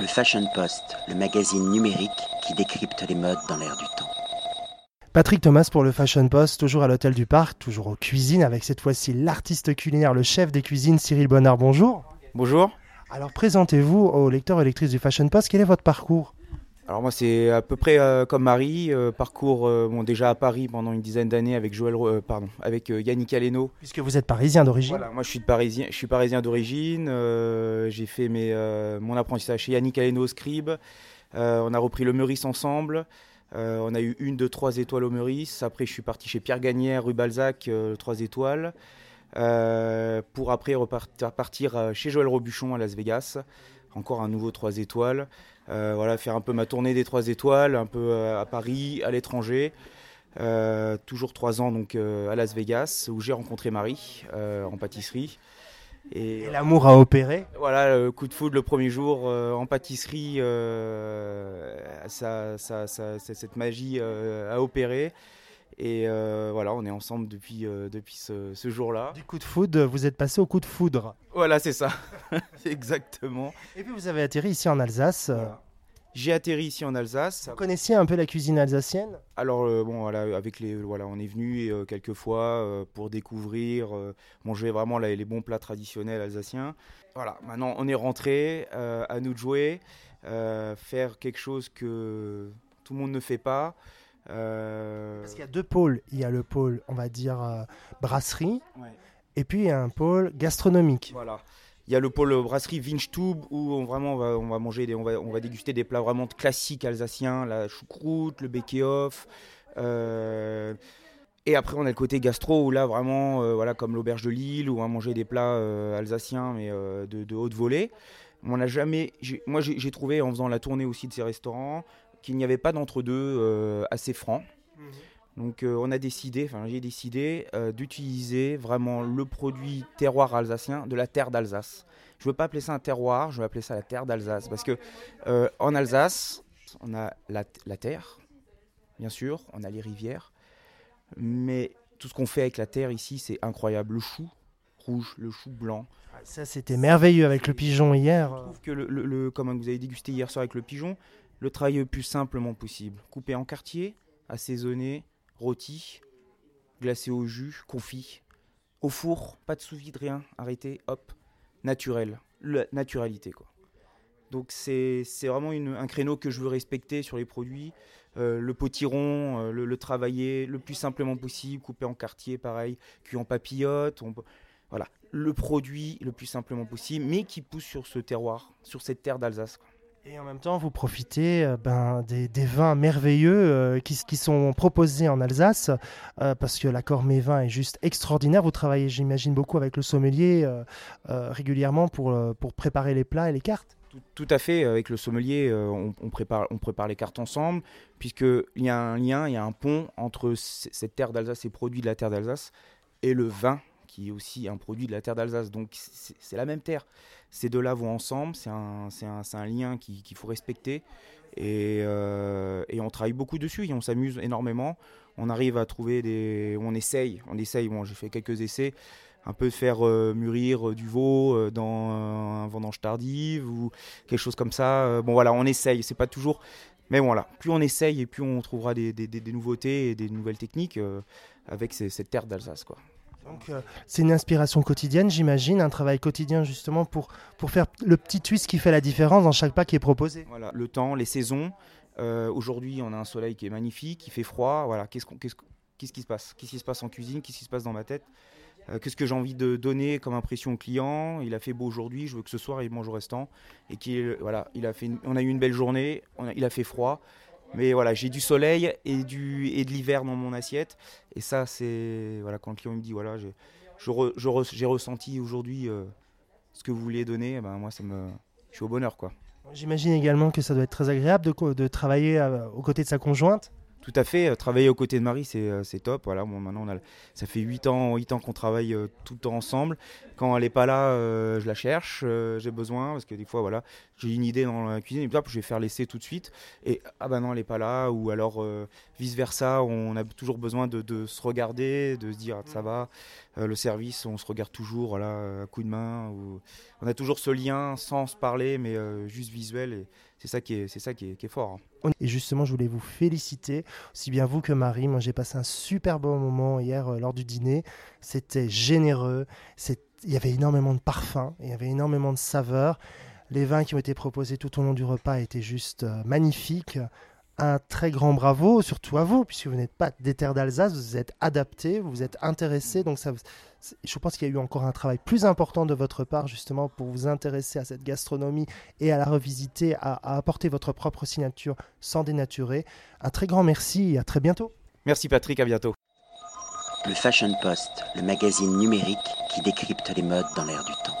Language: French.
Le Fashion Post, le magazine numérique qui décrypte les modes dans l'air du temps. Patrick Thomas pour le Fashion Post, toujours à l'hôtel du Parc, toujours aux cuisines, avec cette fois-ci l'artiste culinaire, le chef des cuisines, Cyril Bonnard. Bonjour. Bonjour. Alors présentez-vous aux lecteurs et lectrices du Fashion Post, quel est votre parcours? Alors moi c'est à peu près euh, comme Marie, euh, parcours euh, bon, déjà à Paris pendant une dizaine d'années avec Joël, pardon, avec Yannick Aleno. Puisque vous êtes parisien d'origine. Voilà, moi je suis de parisien, je suis parisien d'origine. j'ai fait mes, mon apprentissage chez Yannick Aleno Scribe. On a repris le Meurice ensemble. On a eu une, deux, trois étoiles au Meurice. Après je suis parti chez Pierre Gagnère, rue Balzac, trois étoiles. Pour après repartir partir, chez Joël Robuchon à Las Vegas. Encore un nouveau 3 étoiles. Euh, voilà, faire un peu ma tournée des 3 étoiles, un peu euh, à Paris, à l'étranger. Euh, toujours 3 ans donc à Las Vegas où j'ai rencontré Marie en pâtisserie. Et, Et l'amour a opéré. voilà, le coup de foudre le premier jour euh, en pâtisserie, euh, ça, ça, ça- ça- cette magie euh, a opéré. Et euh, voilà, on est ensemble depuis, euh, depuis ce, ce jour-là. Du coup de foudre, vous êtes passé au coup de foudre. Voilà, c'est ça. Exactement. Et puis vous avez atterri ici en Alsace. Voilà. J'ai atterri ici en Alsace. Vous connaissiez un peu la cuisine alsacienne? Alors euh, bon voilà avec les voilà on est venu quelques fois pour découvrir manger vraiment la- les bons plats traditionnels alsaciens. Voilà maintenant on est rentré à nous de jouer faire quelque chose que tout le monde ne fait pas. Euh, Parce qu'il y a deux pôles. Il y a le pôle, on va dire, euh, brasserie, ouais. et puis il y a un pôle gastronomique. Voilà. Il y a le pôle brasserie Winstube où on, vraiment on va, on va manger, des, on, va, on va déguster des plats vraiment classiques alsaciens, la choucroute, le bekehoff. euh, et après on a le côté gastro où là vraiment, euh, voilà comme l'auberge de Lille où on va manger des plats euh, alsaciens mais euh, de, de haute volée. On n'a jamais, moi j'ai trouvé en faisant la tournée aussi de ces restaurants qu'il n'y avait pas d'entre-deux euh, assez franc. Donc euh, on a décidé, enfin j'ai décidé euh, d'utiliser vraiment le produit terroir alsacien de la terre d'Alsace. Je veux pas appeler ça un terroir, je veux appeler ça la terre d'Alsace parce que euh, en Alsace, on a la, la terre, bien sûr, on a les rivières, mais tout ce qu'on fait avec la terre ici, c'est incroyable. Le chou rouge, le chou blanc. Ça, c'était merveilleux avec le pigeon hier. Je trouve que le, le- le- comme vous avez dégusté hier soir avec le pigeon, le travail le plus simplement possible. Coupé en quartier, assaisonné, rôti, glacé au jus, confit, au four, pas de sous-vide, rien, arrêté, hop, naturel, la naturalité quoi. Donc c'est vraiment un créneau que je veux respecter sur les produits. Euh, le potiron, euh, le, le travailler le plus simplement possible, coupé en quartier, pareil, cuit en papillote. voilà, le produit le plus simplement possible, mais qui pousse sur ce terroir, sur cette terre d'Alsace. Et en même temps, vous profitez euh, ben, des, vins merveilleux euh, qui, sont proposés en Alsace, euh, parce que l'accord mes vins est juste extraordinaire. Vous travaillez, j'imagine, beaucoup avec le sommelier régulièrement pour, préparer les plats et les cartes. Tout, à fait, avec le sommelier, on, prépare, les cartes ensemble, puisqu'il y a un lien, il y a un pont entre cette terre d'Alsace, ces produits de la terre d'Alsace, et le vin, qui est aussi un produit de la terre d'Alsace. Donc c'est la même terre. Ces deux-là vont ensemble, c'est un, un, un lien qui- qu'il faut respecter. Et, euh, et on travaille beaucoup dessus et on s'amuse énormément. On arrive à trouver des. On essaye, on essaye. Bon, j'ai fait quelques essais, un peu de faire euh, mûrir euh, du veau dans un vendange tardive ou quelque chose comme ça. Bon, voilà, on essaye. C'est pas toujours. Mais voilà, plus on essaye et plus on trouvera des, des- nouveautés et des nouvelles techniques avec cette terre d'Alsace, quoi. Donc, euh, c'est une inspiration quotidienne, j'imagine, un travail quotidien justement pour, faire le petit twist qui fait la différence dans chaque plat qui est proposé. Voilà, le temps, les saisons. Euh, Aujourd'hui, on a un soleil qui est magnifique, il fait froid. Voilà, qu'est-ce qu'est-ce qui se passe? Qu'est-ce qui se passe en cuisine? Qu'est-ce qui se passe dans ma tête? Euh, Qu'est-ce que j'ai envie de donner comme impression au client? Il a fait beau aujourd'hui, je veux que ce soir il mange au restant et qu'il voilà, il a fait on a eu une belle journée, il a fait froid. Mais voilà, j'ai du soleil et, du, et de l'hiver dans mon assiette. Et ça, c'est. Voilà, quand le client me dit, voilà, j'ai ressenti aujourd'hui euh, ce que vous vouliez donner, eh ben, moi, ça me, je suis au bonheur, quoi. J'imagine également que ça doit être très agréable de travailler euh, aux côtés de sa conjointe. Tout à fait, euh, travailler aux côtés de Marie, c'est euh, top. Voilà, bon, maintenant, on a, ça fait 8 ans, 8 ans qu'on travaille euh, tout le temps ensemble. Quand elle n'est pas là, euh, je la cherche, euh, j'ai besoin, parce que des fois, voilà, j'ai une idée dans la cuisine, et puis hop, je vais faire l'essai tout de suite. Et ah bah non, elle n'est pas là, ou alors vice-versa, on a toujours besoin de, de se regarder, de se dire ah, ça va. le service, on se regarde toujours voilà, à coup de main. On a toujours ce lien sans se parler, mais juste visuel. Et c'est ça qui est, c'est ça qui est, fort. Hein. Et justement, je voulais vous féliciter, aussi bien vous que Marie. Moi, j'ai passé un super bon moment hier lors du dîner. C'était généreux. Il y avait énormément de parfums, il y avait énormément de saveurs. Les vins qui ont été proposés tout au long du repas étaient juste magnifiques un très grand bravo, surtout à vous, puisque vous n'êtes pas des terres d'Alsace, vous êtes adapté, vous vous êtes intéressé. Donc, ça, je pense qu'il y a eu encore un travail plus important de votre part, justement, pour vous intéresser à cette gastronomie et à la revisiter, à, apporter votre propre signature sans dénaturer. Un très grand merci et à très bientôt. Merci Patrick, à bientôt. Le Fashion Post, le magazine numérique qui décrypte les modes dans l'air du temps.